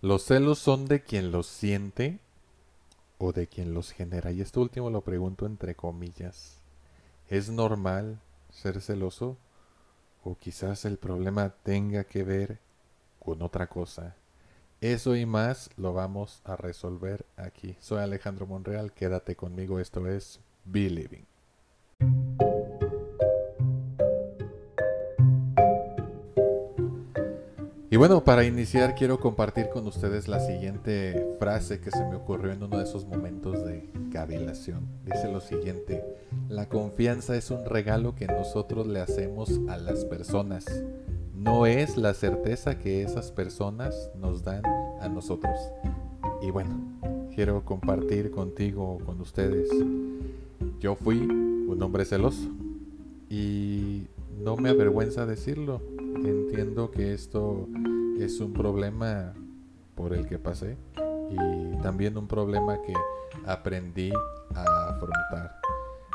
¿Los celos son de quien los siente o de quien los genera? Y esto último lo pregunto entre comillas. ¿Es normal ser celoso? ¿O quizás el problema tenga que ver con otra cosa? Eso y más lo vamos a resolver aquí. Soy Alejandro Monreal, quédate conmigo, esto es Believing. Y bueno, para iniciar quiero compartir con ustedes la siguiente frase que se me ocurrió en uno de esos momentos de cavilación. Dice lo siguiente, la confianza es un regalo que nosotros le hacemos a las personas. No es la certeza que esas personas nos dan a nosotros. Y bueno, quiero compartir contigo, con ustedes. Yo fui un hombre celoso y no me avergüenza decirlo entiendo que esto es un problema por el que pasé y también un problema que aprendí a afrontar.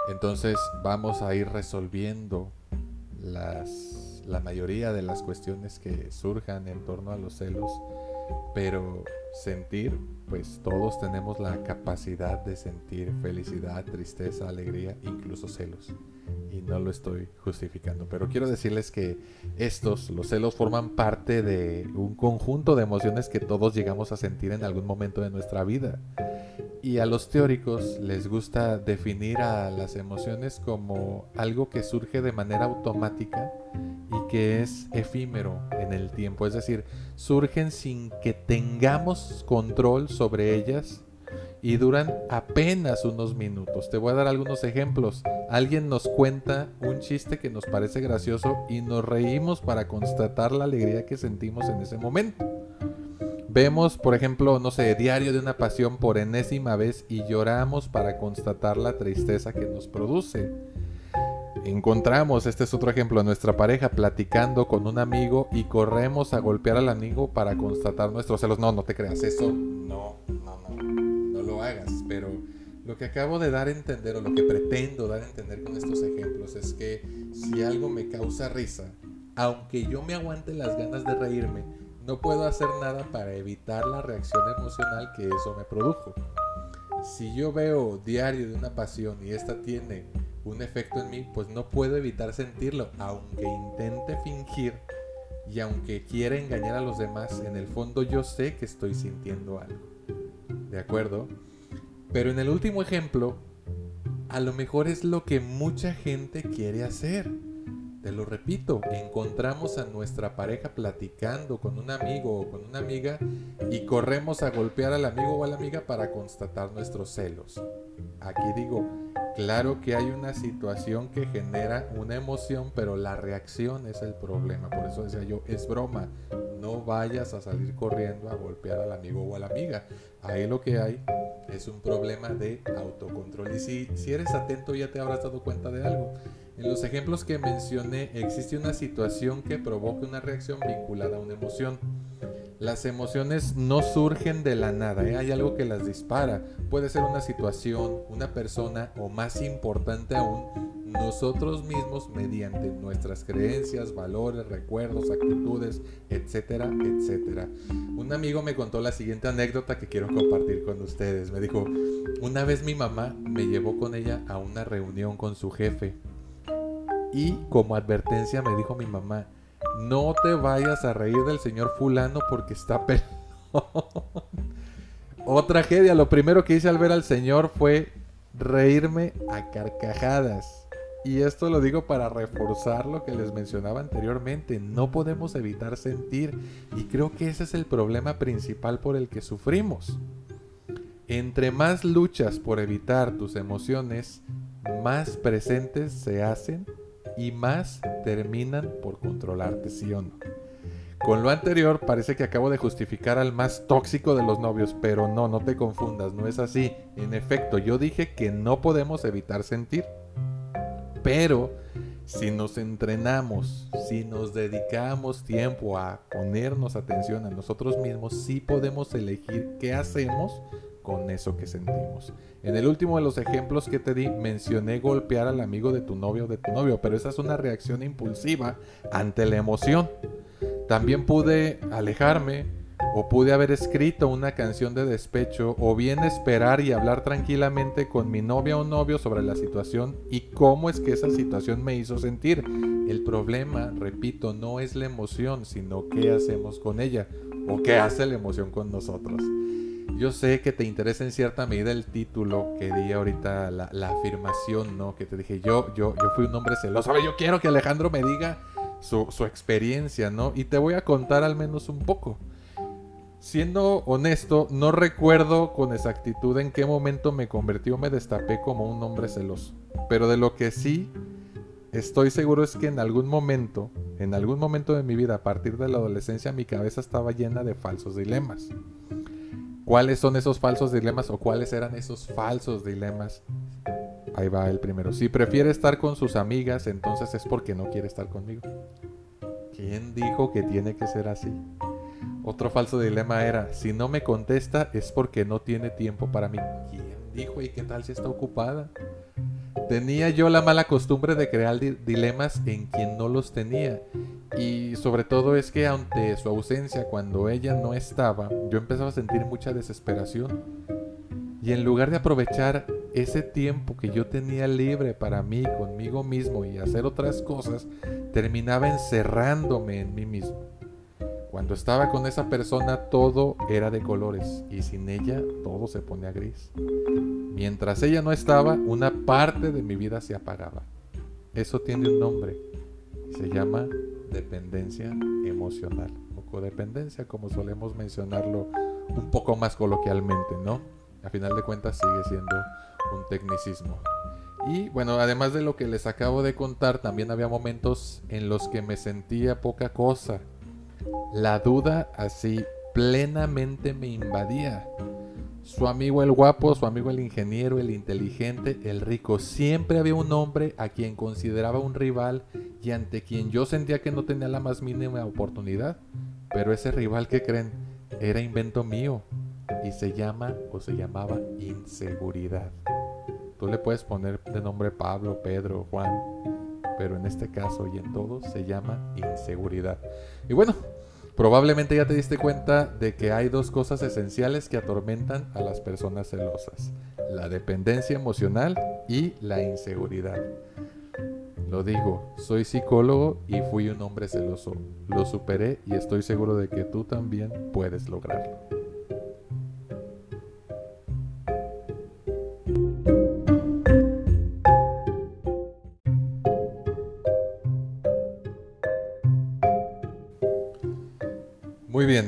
Entonces vamos a ir resolviendo las, la mayoría de las cuestiones que surjan en torno a los celos, pero sentir, pues todos tenemos la capacidad de sentir felicidad, tristeza, alegría, incluso celos y no lo estoy justificando. Pero quiero decirles que estos, los celos, forman parte de un conjunto de emociones que todos llegamos a sentir en algún momento de nuestra vida. Y a los teóricos les gusta definir a las emociones como algo que surge de manera automática y que es efímero en el tiempo. Es decir, surgen sin que tengamos control sobre ellas y duran apenas unos minutos. Te voy a dar algunos ejemplos. Alguien nos cuenta un chiste que nos parece gracioso y nos reímos para constatar la alegría que sentimos en ese momento. Vemos, por ejemplo, no sé, Diario de una Pasión por enésima vez y lloramos para constatar la tristeza que nos produce. Encontramos, este es otro ejemplo, a nuestra pareja platicando con un amigo y corremos a golpear al amigo para constatar nuestros celos. No, no te creas, eso no, no, no hagas, pero lo que acabo de dar a entender o lo que pretendo dar a entender con estos ejemplos es que si algo me causa risa, aunque yo me aguante las ganas de reírme, no puedo hacer nada para evitar la reacción emocional que eso me produjo. Si yo veo diario de una pasión y esta tiene un efecto en mí, pues no puedo evitar sentirlo, aunque intente fingir y aunque quiera engañar a los demás, en el fondo yo sé que estoy sintiendo algo. ¿De acuerdo? Pero en el último ejemplo, a lo mejor es lo que mucha gente quiere hacer. Te lo repito, encontramos a nuestra pareja platicando con un amigo o con una amiga y corremos a golpear al amigo o a la amiga para constatar nuestros celos. Aquí digo, claro que hay una situación que genera una emoción, pero la reacción es el problema. Por eso decía yo, es broma, no vayas a salir corriendo a golpear al amigo o a la amiga. Ahí lo que hay es un problema de autocontrol. Y si, si eres atento ya te habrás dado cuenta de algo. En los ejemplos que mencioné existe una situación que provoca una reacción vinculada a una emoción. Las emociones no surgen de la nada, ¿eh? hay algo que las dispara. Puede ser una situación, una persona o más importante aún, nosotros mismos mediante nuestras creencias, valores, recuerdos, actitudes, etcétera, etcétera. Un amigo me contó la siguiente anécdota que quiero compartir con ustedes. Me dijo, una vez mi mamá me llevó con ella a una reunión con su jefe y como advertencia me dijo mi mamá, no te vayas a reír del señor fulano porque está pelón. oh, tragedia. Lo primero que hice al ver al señor fue reírme a carcajadas. Y esto lo digo para reforzar lo que les mencionaba anteriormente. No podemos evitar sentir. Y creo que ese es el problema principal por el que sufrimos. Entre más luchas por evitar tus emociones, más presentes se hacen y más terminan por controlarte, sí o no. Con lo anterior parece que acabo de justificar al más tóxico de los novios, pero no, no te confundas, no es así. En efecto, yo dije que no podemos evitar sentir. Pero si nos entrenamos, si nos dedicamos tiempo a ponernos atención a nosotros mismos, sí podemos elegir qué hacemos con eso que sentimos. En el último de los ejemplos que te di, mencioné golpear al amigo de tu novio o de tu novio, pero esa es una reacción impulsiva ante la emoción. También pude alejarme, o pude haber escrito una canción de despecho, o bien esperar y hablar tranquilamente con mi novia o novio sobre la situación y cómo es que esa situación me hizo sentir. El problema, repito, no es la emoción, sino qué hacemos con ella, o qué hace la emoción con nosotros. Yo sé que te interesa en cierta medida el título que di ahorita, la, afirmación, ¿no? Que te dije, yo, yo, yo fui un hombre celoso. Yo quiero que Alejandro me diga su, su experiencia, ¿no? Y te voy a contar al menos un poco. Siendo honesto, no recuerdo con exactitud en qué momento me convertí o me destapé como un hombre celoso. Pero de lo que sí estoy seguro es que en algún momento, en algún momento de mi vida, a partir de la adolescencia, mi cabeza estaba llena de falsos dilemas. ¿Cuáles son esos falsos dilemas o cuáles eran esos falsos dilemas? Ahí va el primero. Si prefiere estar con sus amigas, entonces es porque no quiere estar conmigo. ¿Quién dijo que tiene que ser así? Otro falso dilema era, si no me contesta es porque no tiene tiempo para mí. ¿Quién dijo y qué tal si está ocupada? Tenía yo la mala costumbre de crear dilemas en quien no los tenía. Y sobre todo es que ante su ausencia, cuando ella no estaba, yo empezaba a sentir mucha desesperación. Y en lugar de aprovechar ese tiempo que yo tenía libre para mí, conmigo mismo y hacer otras cosas, terminaba encerrándome en mí mismo. Cuando estaba con esa persona todo era de colores y sin ella todo se ponía gris. Mientras ella no estaba, una parte de mi vida se apagaba. Eso tiene un nombre. Se llama dependencia emocional o codependencia, como solemos mencionarlo un poco más coloquialmente, ¿no? A final de cuentas sigue siendo un tecnicismo. Y bueno, además de lo que les acabo de contar, también había momentos en los que me sentía poca cosa la duda así plenamente me invadía. Su amigo el guapo, su amigo el ingeniero, el inteligente, el rico. Siempre había un hombre a quien consideraba un rival y ante quien yo sentía que no tenía la más mínima oportunidad. Pero ese rival que creen era invento mío y se llama o se llamaba inseguridad. Tú le puedes poner de nombre Pablo, Pedro, Juan, pero en este caso y en todos se llama inseguridad. Y bueno, probablemente ya te diste cuenta de que hay dos cosas esenciales que atormentan a las personas celosas. La dependencia emocional y la inseguridad. Lo digo, soy psicólogo y fui un hombre celoso. Lo superé y estoy seguro de que tú también puedes lograrlo.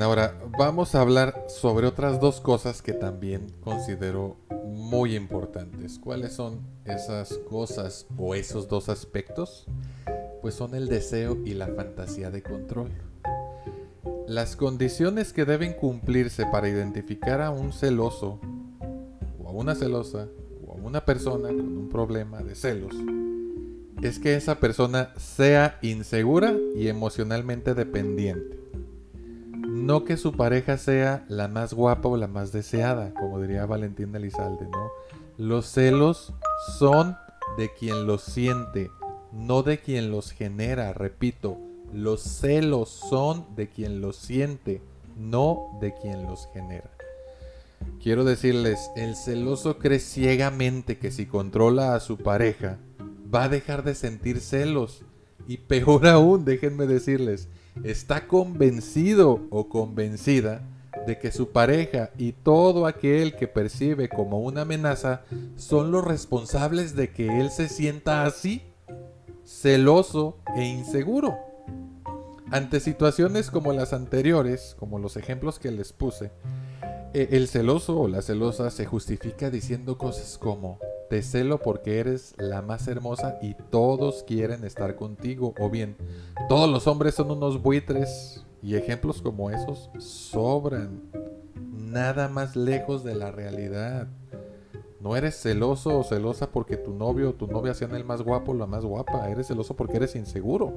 Ahora vamos a hablar sobre otras dos cosas que también considero muy importantes. ¿Cuáles son esas cosas o esos dos aspectos? Pues son el deseo y la fantasía de control. Las condiciones que deben cumplirse para identificar a un celoso o a una celosa o a una persona con un problema de celos es que esa persona sea insegura y emocionalmente dependiente no que su pareja sea la más guapa o la más deseada, como diría Valentín Elizalde, ¿no? Los celos son de quien los siente, no de quien los genera, repito, los celos son de quien los siente, no de quien los genera. Quiero decirles, el celoso cree ciegamente que si controla a su pareja, va a dejar de sentir celos. Y peor aún, déjenme decirles, está convencido o convencida de que su pareja y todo aquel que percibe como una amenaza son los responsables de que él se sienta así, celoso e inseguro. Ante situaciones como las anteriores, como los ejemplos que les puse, el celoso o la celosa se justifica diciendo cosas como, te celo porque eres la más hermosa y todos quieren estar contigo. O bien, todos los hombres son unos buitres y ejemplos como esos sobran. Nada más lejos de la realidad. No eres celoso o celosa porque tu novio o tu novia sean el más guapo o la más guapa. Eres celoso porque eres inseguro.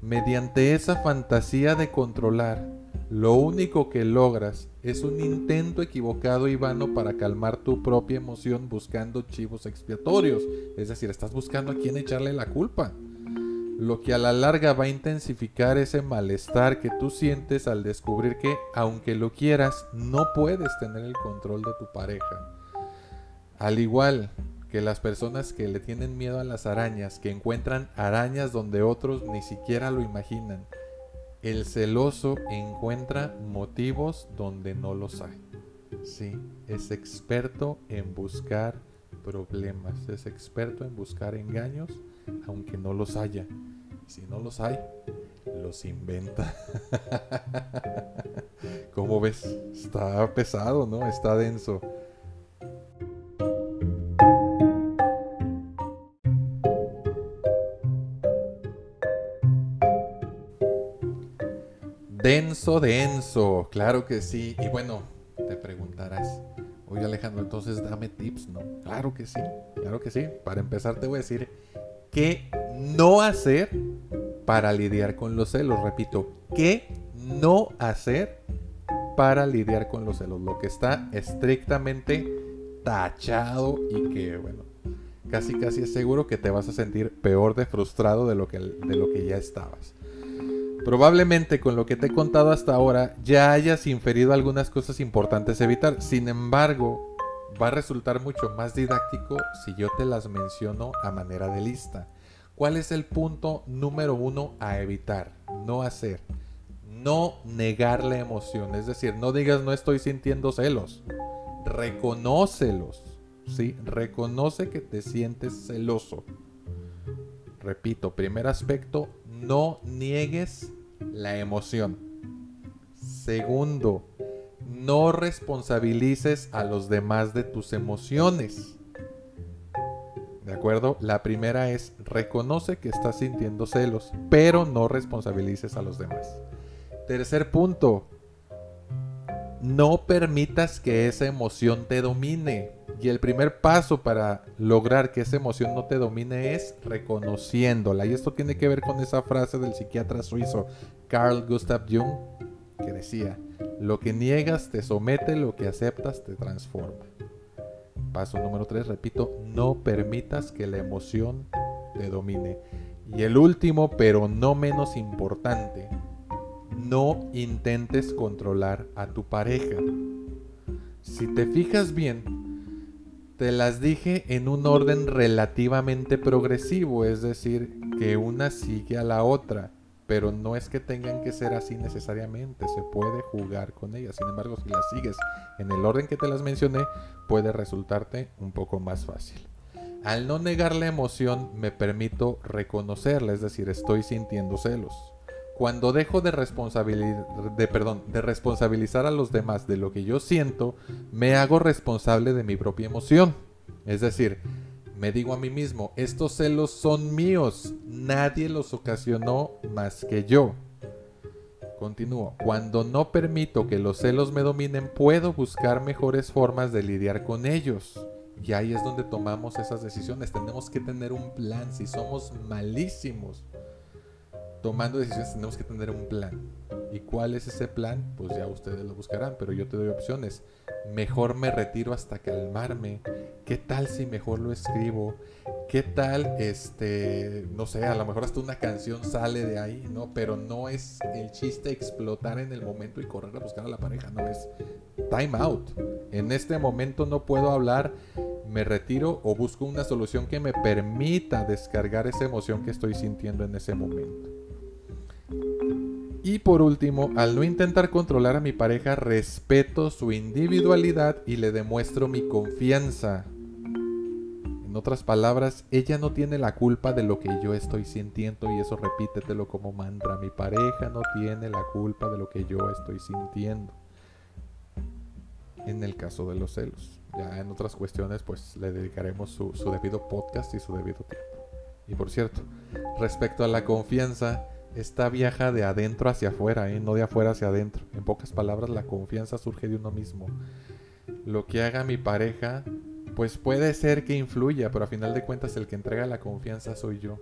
Mediante esa fantasía de controlar, lo único que logras es un intento equivocado y vano para calmar tu propia emoción buscando chivos expiatorios. Es decir, estás buscando a quién echarle la culpa. lo que a la larga va a intensificar ese malestar que tú sientes al descubrir que, aunque lo quieras, no puedes tener el control de tu pareja. Al igual que las personas que le tienen miedo a las arañas, que encuentran arañas donde otros ni siquiera lo imaginan, el celoso encuentra motivos donde no los hay. Sí, es experto en buscar problemas, es experto en buscar engaños, aunque no los haya. si no los hay, los inventa. ¿Cómo ves? Está pesado, ¿no? Está denso. Denso, denso, claro que sí. Y bueno, te preguntarás, oye Alejandro, entonces dame tips, ¿no? Claro que sí, claro que sí. Para empezar te voy a decir qué no hacer para lidiar con los celos. Repito, qué no hacer para lidiar con los celos. Lo que está estrictamente tachado y que, bueno, casi casi es seguro que te vas a sentir peor de frustrado de lo que, de lo que ya estabas. Probablemente con lo que te he contado hasta ahora ya hayas inferido algunas cosas importantes a evitar. Sin embargo, va a resultar mucho más didáctico si yo te las menciono a manera de lista. ¿Cuál es el punto número uno a evitar? No hacer. No negar la emoción. Es decir, no digas no estoy sintiendo celos. Reconócelos. ¿sí? Reconoce que te sientes celoso. Repito, primer aspecto, no niegues la emoción. Segundo, no responsabilices a los demás de tus emociones. ¿De acuerdo? La primera es reconoce que estás sintiendo celos, pero no responsabilices a los demás. Tercer punto, no permitas que esa emoción te domine. Y el primer paso para lograr que esa emoción no te domine es reconociéndola. Y esto tiene que ver con esa frase del psiquiatra suizo Carl Gustav Jung que decía, lo que niegas te somete, lo que aceptas te transforma. Paso número 3, repito, no permitas que la emoción te domine. Y el último, pero no menos importante, no intentes controlar a tu pareja. Si te fijas bien, te las dije en un orden relativamente progresivo, es decir, que una sigue a la otra, pero no es que tengan que ser así necesariamente, se puede jugar con ellas. Sin embargo, si las sigues en el orden que te las mencioné, puede resultarte un poco más fácil. Al no negar la emoción, me permito reconocerla, es decir, estoy sintiendo celos. Cuando dejo de, de, responsabilizar a los demás de lo que yo siento, me hago responsable de mi propia emoción. Es decir, me digo a mí mismo, estos celos son míos, nadie los ocasionó más que yo. Continúo, cuando no permito que los celos me dominen, puedo buscar mejores formas de lidiar con ellos. Y ahí es donde tomamos esas decisiones. Tenemos que tener un plan. Si somos malísimos tomando decisiones tenemos que tener un plan. ¿Y cuál es ese plan? Pues ya ustedes lo buscarán, pero yo te doy opciones. Mejor me retiro hasta calmarme. ¿Qué tal si mejor lo escribo? ¿Qué tal, este, no sé, a lo mejor hasta una canción sale de ahí, ¿no? Pero no es el chiste explotar en el momento y correr a buscar a la pareja, no es time out. En este momento no puedo hablar, me retiro o busco una solución que me permita descargar esa emoción que estoy sintiendo en ese momento. Y por último, al no intentar controlar a mi pareja, respeto su individualidad y le demuestro mi confianza. En otras palabras, ella no tiene la culpa de lo que yo estoy sintiendo y eso repítetelo como mantra. Mi pareja no tiene la culpa de lo que yo estoy sintiendo. En el caso de los celos. Ya en otras cuestiones pues le dedicaremos su, su debido podcast y su debido tiempo. Y por cierto, respecto a la confianza, esta viaja de adentro hacia afuera, ¿eh? no de afuera hacia adentro. En pocas palabras, la confianza surge de uno mismo. Lo que haga mi pareja, pues puede ser que influya, pero a final de cuentas el que entrega la confianza soy yo.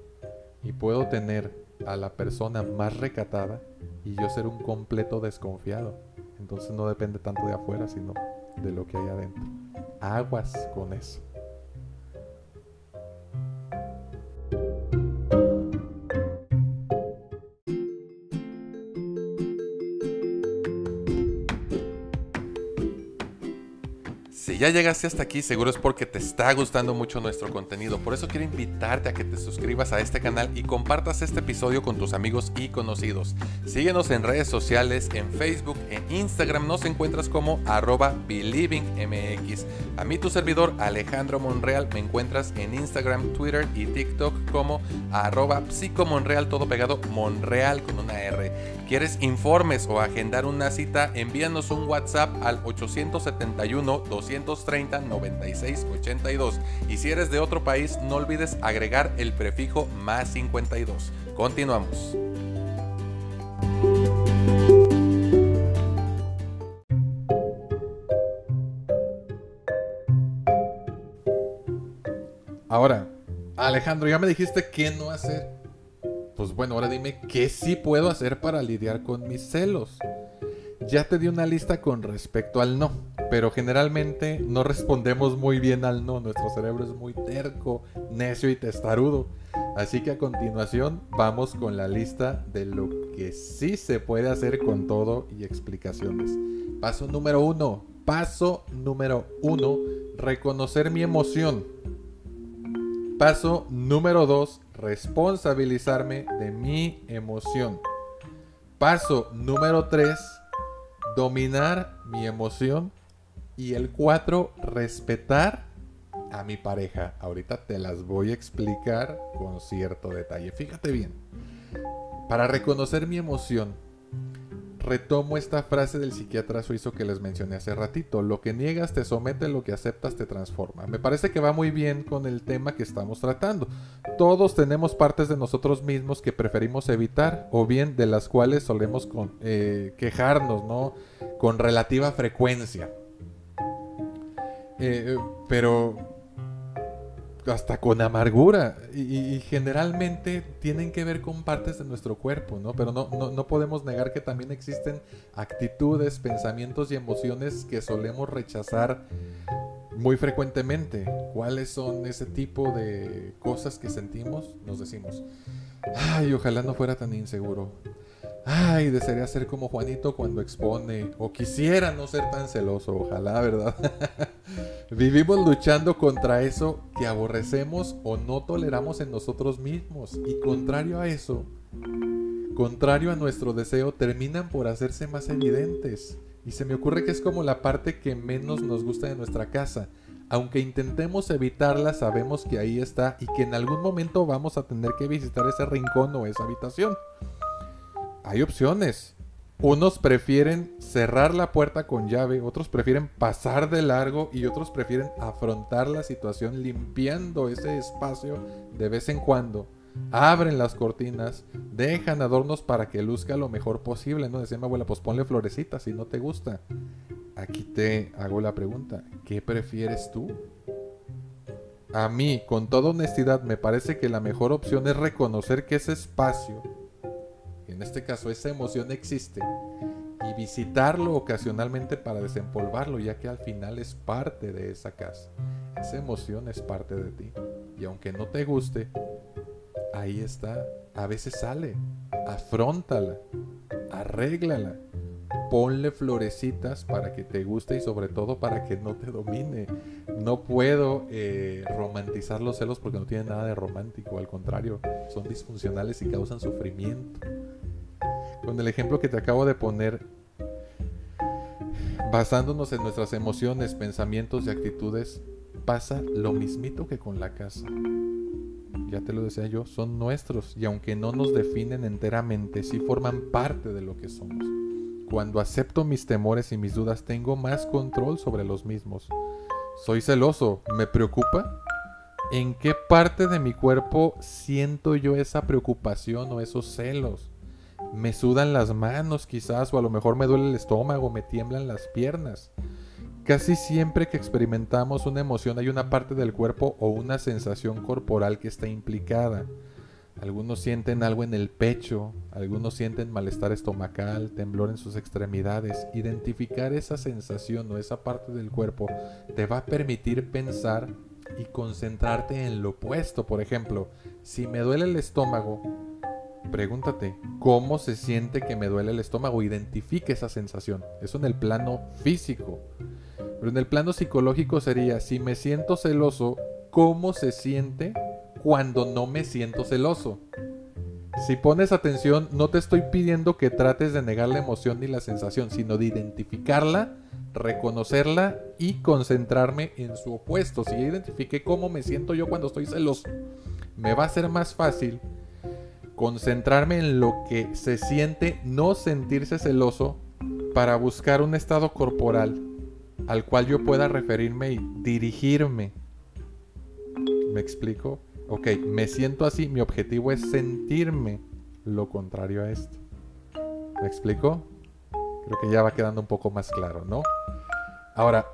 Y puedo tener a la persona más recatada y yo ser un completo desconfiado. Entonces no depende tanto de afuera, sino de lo que hay adentro. Aguas con eso. Ya llegaste hasta aquí, seguro es porque te está gustando mucho nuestro contenido. Por eso quiero invitarte a que te suscribas a este canal y compartas este episodio con tus amigos y conocidos. Síguenos en redes sociales, en Facebook, en Instagram nos encuentras como arroba believingmx. A mí tu servidor Alejandro Monreal me encuentras en Instagram, Twitter y TikTok como arroba psicomonreal, todo pegado Monreal con una R. ¿Quieres informes o agendar una cita? Envíanos un WhatsApp al 871 230 96 82. Y si eres de otro país, no olvides agregar el prefijo más 52. Continuamos. Ahora, Alejandro, ya me dijiste qué no hacer. Pues bueno, ahora dime qué sí puedo hacer para lidiar con mis celos. Ya te di una lista con respecto al no, pero generalmente no respondemos muy bien al no. Nuestro cerebro es muy terco, necio y testarudo. Así que a continuación vamos con la lista de lo que sí se puede hacer con todo y explicaciones. Paso número uno. Paso número uno. Reconocer mi emoción. Paso número dos. Responsabilizarme de mi emoción. Paso número tres dominar mi emoción. Y el 4, respetar a mi pareja. Ahorita te las voy a explicar con cierto detalle. Fíjate bien. Para reconocer mi emoción, retomo esta frase del psiquiatra suizo que les mencioné hace ratito. Lo que niegas te somete, lo que aceptas te transforma. Me parece que va muy bien con el tema que estamos tratando. Todos tenemos partes de nosotros mismos que preferimos evitar o bien de las cuales solemos eh, quejarnos, ¿no? Con relativa frecuencia. Eh, pero hasta con amargura y, generalmente tienen que ver con partes de nuestro cuerpo, ¿no? Pero no, no, podemos negar que también existen actitudes, pensamientos y emociones que solemos rechazar muy frecuentemente. ¿Cuáles son ese tipo de cosas que sentimos? Nos decimos, ay, ojalá no fuera tan inseguro. Ay, desearía ser como Juanito cuando expone. O quisiera no ser tan celoso, ojalá, ¿verdad? Vivimos luchando contra eso que aborrecemos o no toleramos en nosotros mismos. Y contrario a eso, contrario a nuestro deseo, terminan por hacerse más evidentes. Y se me ocurre que es como la parte que menos nos gusta de nuestra casa. Aunque intentemos evitarla, sabemos que ahí está y que en algún momento vamos a tener que visitar ese rincón o esa habitación hay opciones. Unos prefieren cerrar la puerta con llave, otros prefieren pasar de largo y otros prefieren afrontar la situación limpiando ese espacio de vez en cuando. Abren las cortinas, dejan adornos para que luzca lo mejor posible. No decía mi abuela, pues ponle florecitas si no te gusta. Aquí te hago la pregunta, ¿qué prefieres tú? A mí, con toda honestidad, me parece que la mejor opción es reconocer que ese espacio en este caso esa emoción existe, y visitarlo ocasionalmente para desempolvarlo, ya que al final es parte de esa casa. Esa emoción es parte de ti. Y aunque no te guste, ahí está. A veces sale. Afróntala. Arréglala. Ponle florecitas para que te guste y sobre todo para que no te domine. No puedo eh, romantizar los celos porque no tienen nada de romántico. Al contrario, son disfuncionales y causan sufrimiento con el ejemplo que te acabo de poner, basándonos en nuestras emociones, pensamientos y actitudes, pasa lo mismito que con la casa. Ya te lo decía yo, son nuestros y aunque no nos definen enteramente, sí forman parte de lo que somos. Cuando acepto mis temores y mis dudas, tengo más control sobre los mismos. Soy celoso, ¿me preocupa? ¿En qué parte de mi cuerpo siento yo esa preocupación o esos celos? Me sudan las manos quizás o a lo mejor me duele el estómago, me tiemblan las piernas. Casi siempre que experimentamos una emoción hay una parte del cuerpo o una sensación corporal que está implicada. Algunos sienten algo en el pecho, algunos sienten malestar estomacal, temblor en sus extremidades. Identificar esa sensación o esa parte del cuerpo te va a permitir pensar y concentrarte en lo opuesto. Por ejemplo, si me duele el estómago, Pregúntate, ¿cómo se siente que me duele el estómago? Identifique esa sensación. Eso en el plano físico. Pero en el plano psicológico sería, si me siento celoso, ¿cómo se siente cuando no me siento celoso? Si pones atención, no te estoy pidiendo que trates de negar la emoción ni la sensación, sino de identificarla, reconocerla y concentrarme en su opuesto. Si ya identifiqué cómo me siento yo cuando estoy celoso, me va a ser más fácil concentrarme en lo que se siente no sentirse celoso para buscar un estado corporal al cual yo pueda referirme y dirigirme. ¿Me explico? Ok, me siento así, mi objetivo es sentirme lo contrario a esto. ¿Me explico? Creo que ya va quedando un poco más claro, ¿no? Ahora,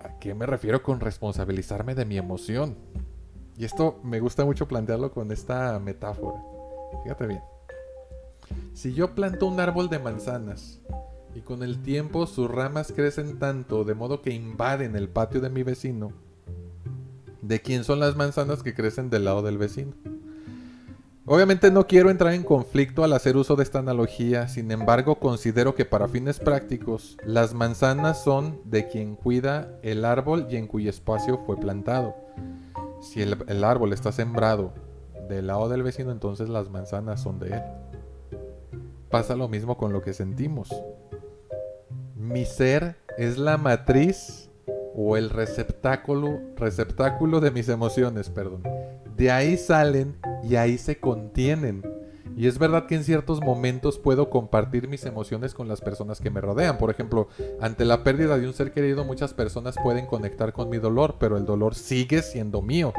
¿a qué me refiero con responsabilizarme de mi emoción? Y esto me gusta mucho plantearlo con esta metáfora. Fíjate bien. Si yo planto un árbol de manzanas y con el tiempo sus ramas crecen tanto de modo que invaden el patio de mi vecino, ¿de quién son las manzanas que crecen del lado del vecino? Obviamente no quiero entrar en conflicto al hacer uso de esta analogía, sin embargo considero que para fines prácticos las manzanas son de quien cuida el árbol y en cuyo espacio fue plantado. Si el, árbol está sembrado del lado del vecino, entonces las manzanas son de él. Pasa lo mismo con lo que sentimos. Mi ser es la matriz o el receptáculo, receptáculo de mis emociones, perdón. De ahí salen y ahí se contienen. Y es verdad que en ciertos momentos puedo compartir mis emociones con las personas que me rodean. Por ejemplo, ante la pérdida de un ser querido, muchas personas pueden conectar con mi dolor, pero el dolor sigue siendo mío.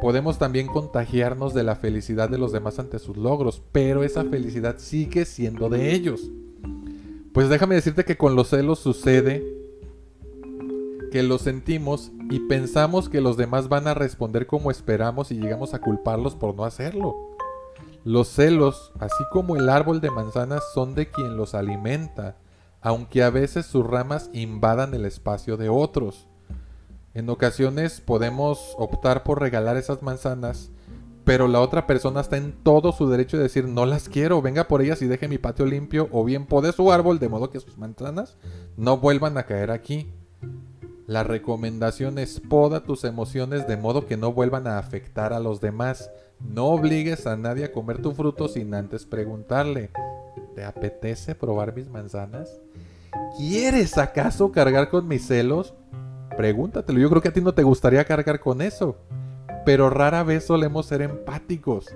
Podemos también contagiarnos de la felicidad de los demás ante sus logros, pero esa felicidad sigue siendo de ellos. Pues déjame decirte que con los celos sucede que los sentimos y pensamos que los demás van a responder como esperamos y llegamos a culparlos por no hacerlo. Los celos, así como el árbol de manzanas, son de quien los alimenta, aunque a veces sus ramas invadan el espacio de otros. En ocasiones podemos optar por regalar esas manzanas, pero la otra persona está en todo su derecho de decir no las quiero, venga por ellas y deje mi patio limpio, o bien pode su árbol de modo que sus manzanas no vuelvan a caer aquí. La recomendación es poda tus emociones de modo que no vuelvan a afectar a los demás. No obligues a nadie a comer tu fruto sin antes preguntarle, ¿te apetece probar mis manzanas? ¿Quieres acaso cargar con mis celos? Pregúntatelo, yo creo que a ti no te gustaría cargar con eso. Pero rara vez solemos ser empáticos,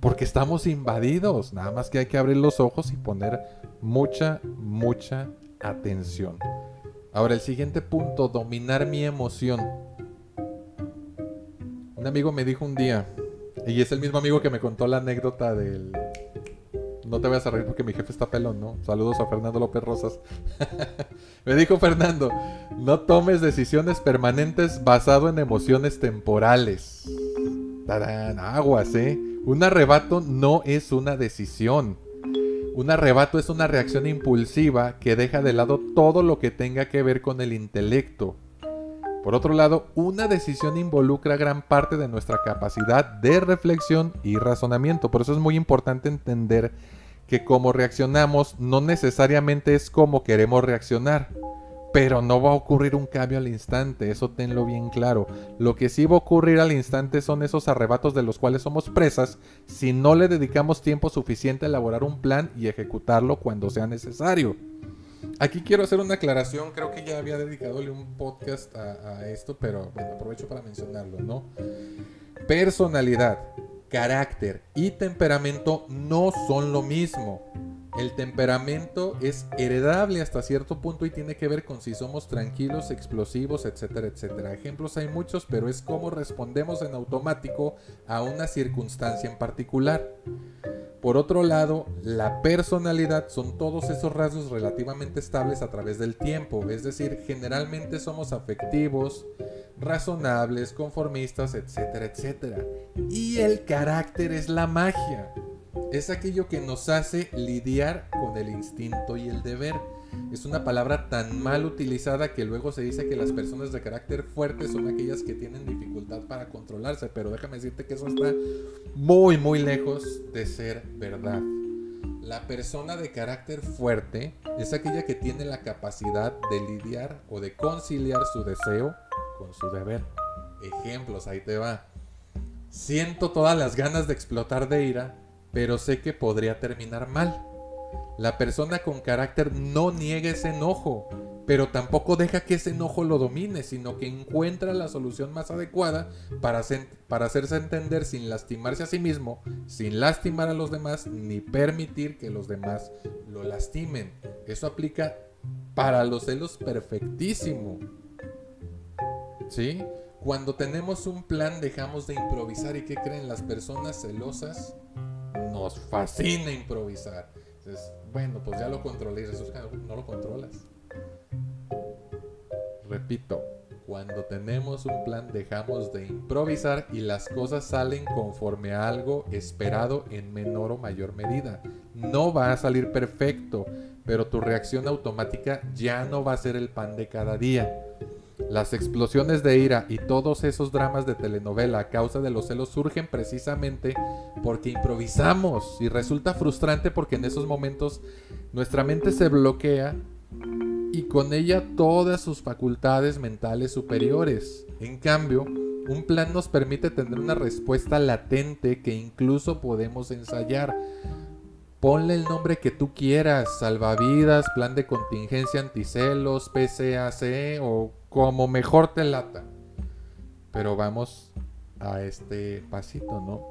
porque estamos invadidos. Nada más que hay que abrir los ojos y poner mucha, mucha atención. Ahora el siguiente punto, dominar mi emoción. Un amigo me dijo un día, y es el mismo amigo que me contó la anécdota del... No te voy a reír porque mi jefe está pelón, ¿no? Saludos a Fernando López Rosas. me dijo Fernando, no tomes decisiones permanentes basado en emociones temporales. Tarán, aguas, ¿eh? Un arrebato no es una decisión. Un arrebato es una reacción impulsiva que deja de lado todo lo que tenga que ver con el intelecto. Por otro lado, una decisión involucra gran parte de nuestra capacidad de reflexión y razonamiento. Por eso es muy importante entender que como reaccionamos no necesariamente es como queremos reaccionar. Pero no va a ocurrir un cambio al instante, eso tenlo bien claro. Lo que sí va a ocurrir al instante son esos arrebatos de los cuales somos presas si no le dedicamos tiempo suficiente a elaborar un plan y ejecutarlo cuando sea necesario. Aquí quiero hacer una aclaración, creo que ya había dedicado un podcast a, a esto, pero bueno, aprovecho para mencionarlo, ¿no? Personalidad, carácter y temperamento no son lo mismo. El temperamento es heredable hasta cierto punto y tiene que ver con si somos tranquilos, explosivos, etcétera, etcétera. Ejemplos hay muchos, pero es cómo respondemos en automático a una circunstancia en particular. Por otro lado, la personalidad son todos esos rasgos relativamente estables a través del tiempo, es decir, generalmente somos afectivos, razonables, conformistas, etcétera, etcétera. Y el carácter es la magia es aquello que nos hace lidiar con el instinto y el deber. Es una palabra tan mal utilizada que luego se dice que las personas de carácter fuerte son aquellas que tienen dificultad para controlarse, pero déjame decirte que eso está muy muy lejos de ser verdad. La persona de carácter fuerte es aquella que tiene la capacidad de lidiar o de conciliar su deseo con su deber. Ejemplos, ahí te va. Siento todas las ganas de explotar de ira, pero sé que podría terminar mal. La persona con carácter no niega ese enojo, pero tampoco deja que ese enojo lo domine, sino que encuentra la solución más adecuada para, para hacerse entender sin lastimarse a sí mismo, sin lastimar a los demás, ni permitir que los demás lo lastimen. Eso aplica para los celos perfectísimo. ¿Sí? Cuando tenemos un plan dejamos de improvisar y ¿qué creen las personas celosas? Nos fascina improvisar. Bueno, pues ya lo controlé, resulta que no lo controlas. Repito, cuando tenemos un plan dejamos de improvisar y las cosas salen conforme a algo esperado en menor o mayor medida. No va a salir perfecto, pero tu reacción automática ya no va a ser el pan de cada día. Las explosiones de ira y todos esos dramas de telenovela a causa de los celos surgen precisamente porque improvisamos y resulta frustrante porque en esos momentos nuestra mente se bloquea y con ella todas sus facultades mentales superiores. En cambio, un plan nos permite tener una respuesta latente que incluso podemos ensayar. Ponle el nombre que tú quieras, salvavidas, plan de contingencia anticelos, PCAC o como mejor te lata. Pero vamos a este pasito, ¿no?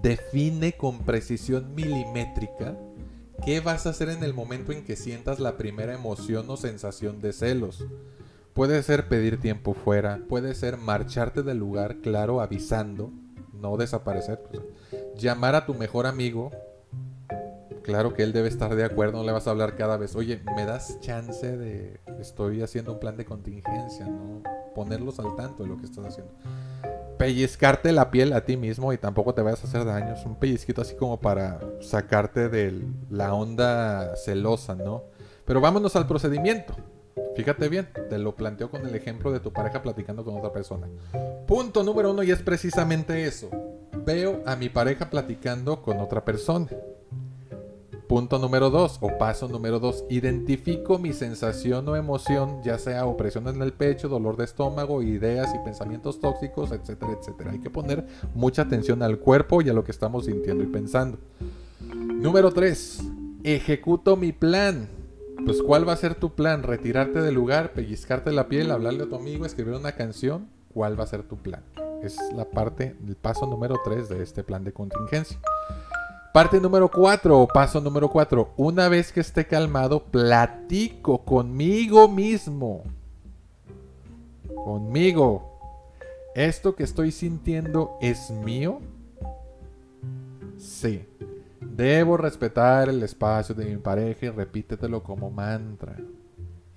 Define con precisión milimétrica ¿Qué vas a hacer en el momento en que sientas la primera emoción o sensación de celos? Puede ser pedir tiempo fuera, puede ser marcharte del lugar, claro, avisando, no desaparecer. Pues, llamar a tu mejor amigo, claro que él debe estar de acuerdo, no le vas a hablar cada vez, oye, me das chance de, estoy haciendo un plan de contingencia, ¿no? Ponerlos al tanto de lo que estás haciendo pellizcarte la piel a ti mismo y tampoco te vayas a hacer daños. Un pellizquito así como para sacarte de la onda celosa, ¿no? Pero vámonos al procedimiento. Fíjate bien, te lo planteo con el ejemplo de tu pareja platicando con otra persona. Punto número uno y es precisamente eso. Veo a mi pareja platicando con otra persona. Punto número dos, o paso número dos, identifico mi sensación o emoción, ya sea opresión en el pecho, dolor de estómago, ideas y pensamientos tóxicos, etcétera, etcétera. Hay que poner mucha atención al cuerpo y a lo que estamos sintiendo y pensando. Número tres, ejecuto mi plan. Pues ¿cuál va a ser tu plan? ¿Retirarte del lugar, pellizcarte la piel, hablarle a tu amigo, escribir una canción? ¿Cuál va a ser tu plan? Es la parte, el paso número tres de este plan de contingencia. Parte número 4, paso número 4. Una vez que esté calmado, platico conmigo mismo. Conmigo. ¿Esto que estoy sintiendo es mío? Sí. Debo respetar el espacio de mi pareja y repítetelo como mantra.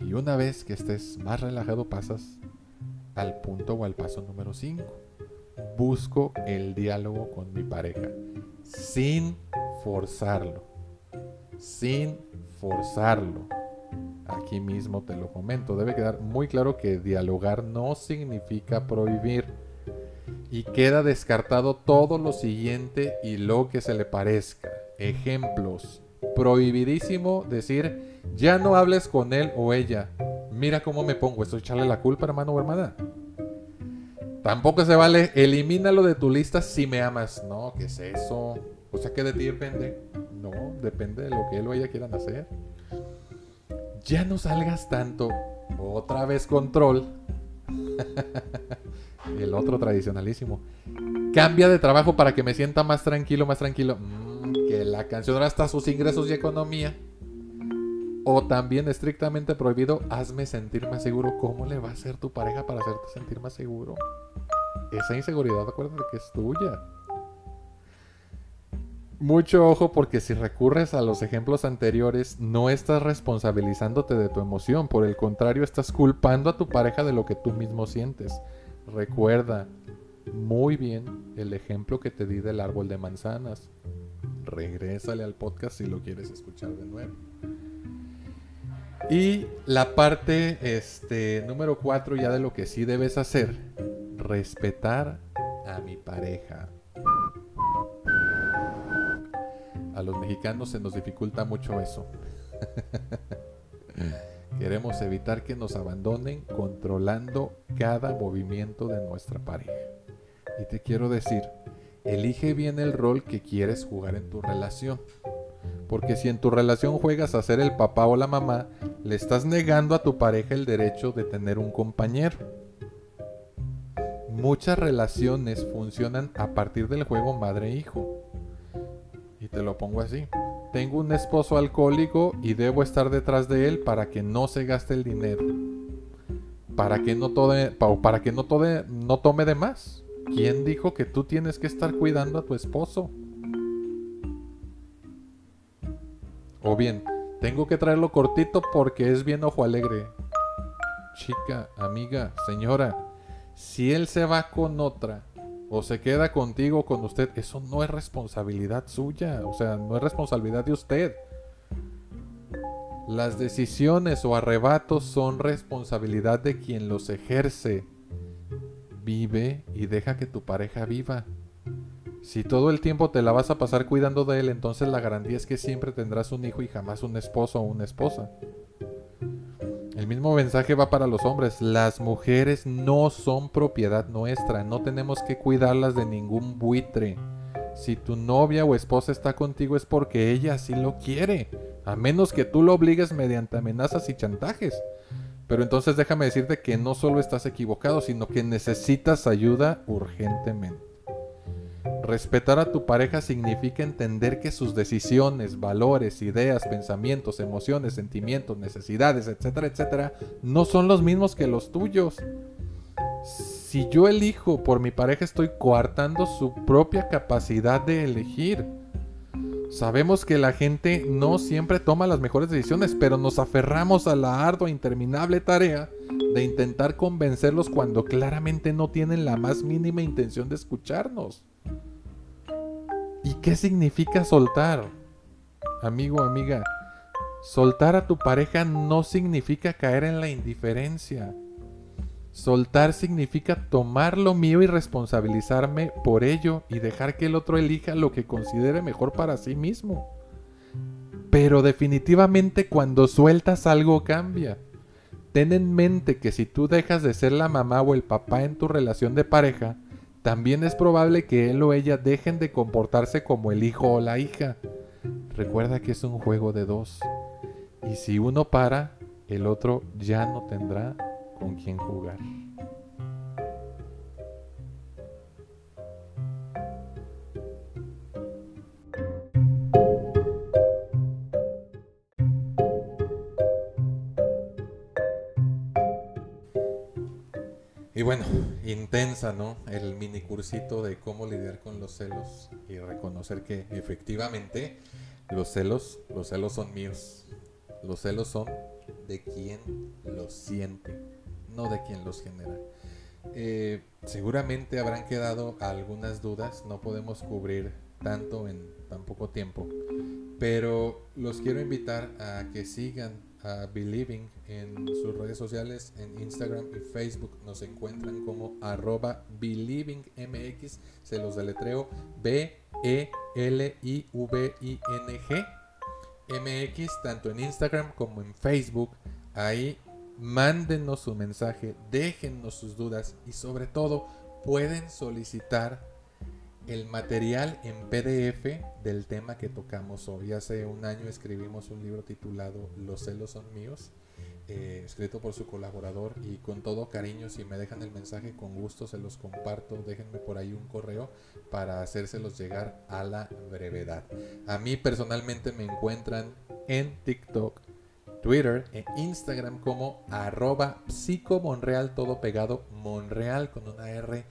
Y una vez que estés más relajado pasas al punto o al paso número 5. Busco el diálogo con mi pareja sin forzarlo. Sin forzarlo. Aquí mismo te lo comento. Debe quedar muy claro que dialogar no significa prohibir. Y queda descartado todo lo siguiente y lo que se le parezca. Ejemplos. Prohibidísimo decir, ya no hables con él o ella. Mira cómo me pongo. Estoy echarle la culpa, hermano o hermana. Tampoco se vale, elimínalo de tu lista si me amas. No, ¿qué es eso? O sea que de ti depende. No, depende de lo que él o ella quieran hacer. Ya no salgas tanto. Otra vez control. el otro tradicionalísimo. Cambia de trabajo para que me sienta más tranquilo, más tranquilo. Mm, que la canción hasta sus ingresos y economía. O también estrictamente prohibido, hazme sentir más seguro. ¿Cómo le va a hacer tu pareja para hacerte sentir más seguro? Esa inseguridad, acuérdate que es tuya. Mucho ojo porque si recurres a los ejemplos anteriores, no estás responsabilizándote de tu emoción, por el contrario, estás culpando a tu pareja de lo que tú mismo sientes. Recuerda muy bien el ejemplo que te di del árbol de manzanas. Regrésale al podcast si lo quieres escuchar de nuevo. Y la parte este, número cuatro ya de lo que sí debes hacer, respetar a mi pareja. A los mexicanos se nos dificulta mucho eso. Queremos evitar que nos abandonen controlando cada movimiento de nuestra pareja. Y te quiero decir, elige bien el rol que quieres jugar en tu relación. Porque si en tu relación juegas a ser el papá o la mamá, le estás negando a tu pareja el derecho de tener un compañero. Muchas relaciones funcionan a partir del juego madre-hijo. Y te lo pongo así. Tengo un esposo alcohólico y debo estar detrás de él para que no se gaste el dinero. Para que no, tome, para que no, no tome de más. ¿Quién dijo que tú tienes que estar cuidando a tu esposo? O bien, tengo que traerlo cortito porque es bien ojo alegre. Chica, amiga, señora, si él se va con otra o se queda contigo con usted, eso no es responsabilidad suya, o sea, no es responsabilidad de usted. Las decisiones o arrebatos son responsabilidad de quien los ejerce. Vive y deja que tu pareja viva. Si todo el tiempo te la vas a pasar cuidando de él, entonces la garantía es que siempre tendrás un hijo y jamás un esposo o una esposa. El mismo mensaje va para los hombres. Las mujeres no son propiedad nuestra. No tenemos que cuidarlas de ningún buitre. Si tu novia o esposa está contigo es porque ella así lo quiere. A menos que tú lo obligues mediante amenazas y chantajes. Pero entonces déjame decirte que no solo estás equivocado, sino que necesitas ayuda urgentemente. Respetar a tu pareja significa entender que sus decisiones, valores, ideas, pensamientos, emociones, sentimientos, necesidades, etcétera, etcétera, no son los mismos que los tuyos. Si yo elijo por mi pareja estoy coartando su propia capacidad de elegir. Sabemos que la gente no siempre toma las mejores decisiones, pero nos aferramos a la ardua e interminable tarea de intentar convencerlos cuando claramente no tienen la más mínima intención de escucharnos. ¿Y qué significa soltar? Amigo, amiga, soltar a tu pareja no significa caer en la indiferencia. Soltar significa tomar lo mío y responsabilizarme por ello y dejar que el otro elija lo que considere mejor para sí mismo. Pero definitivamente cuando sueltas algo cambia. Ten en mente que si tú dejas de ser la mamá o el papá en tu relación de pareja, también es probable que él o ella dejen de comportarse como el hijo o la hija. Recuerda que es un juego de dos. Y si uno para, el otro ya no tendrá con quién jugar. Y bueno, intensa, ¿no? El mini cursito de cómo lidiar con los celos y reconocer que efectivamente los celos, los celos son míos. Los celos son de quien los siente, no de quien los genera. Eh, seguramente habrán quedado algunas dudas, no podemos cubrir tanto en tan poco tiempo, pero los quiero invitar a que sigan Believing en sus redes sociales, en Instagram y Facebook. Nos encuentran como arroba BelievingMX. Se los deletreo B-E-L-I-V-I-N-G. MX, tanto en Instagram como en Facebook. Ahí mándenos su mensaje, déjennos sus dudas y sobre todo pueden solicitar el material en PDF del tema que tocamos hoy. Hace un año escribimos un libro titulado Los celos son míos, eh, escrito por su colaborador y con todo cariño, si me dejan el mensaje con gusto se los comparto, déjenme por ahí un correo para hacérselos llegar a la brevedad. A mí personalmente me encuentran en TikTok, Twitter e Instagram como arroba psicomonreal todo pegado, Monreal con una R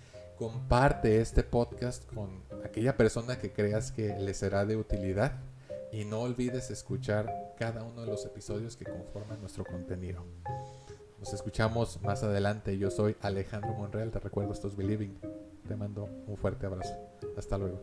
comparte este podcast con aquella persona que creas que le será de utilidad y no olvides escuchar cada uno de los episodios que conforman nuestro contenido. Nos escuchamos más adelante. Yo soy Alejandro Monreal, te recuerdo esto es Believing. Te mando un fuerte abrazo. Hasta luego.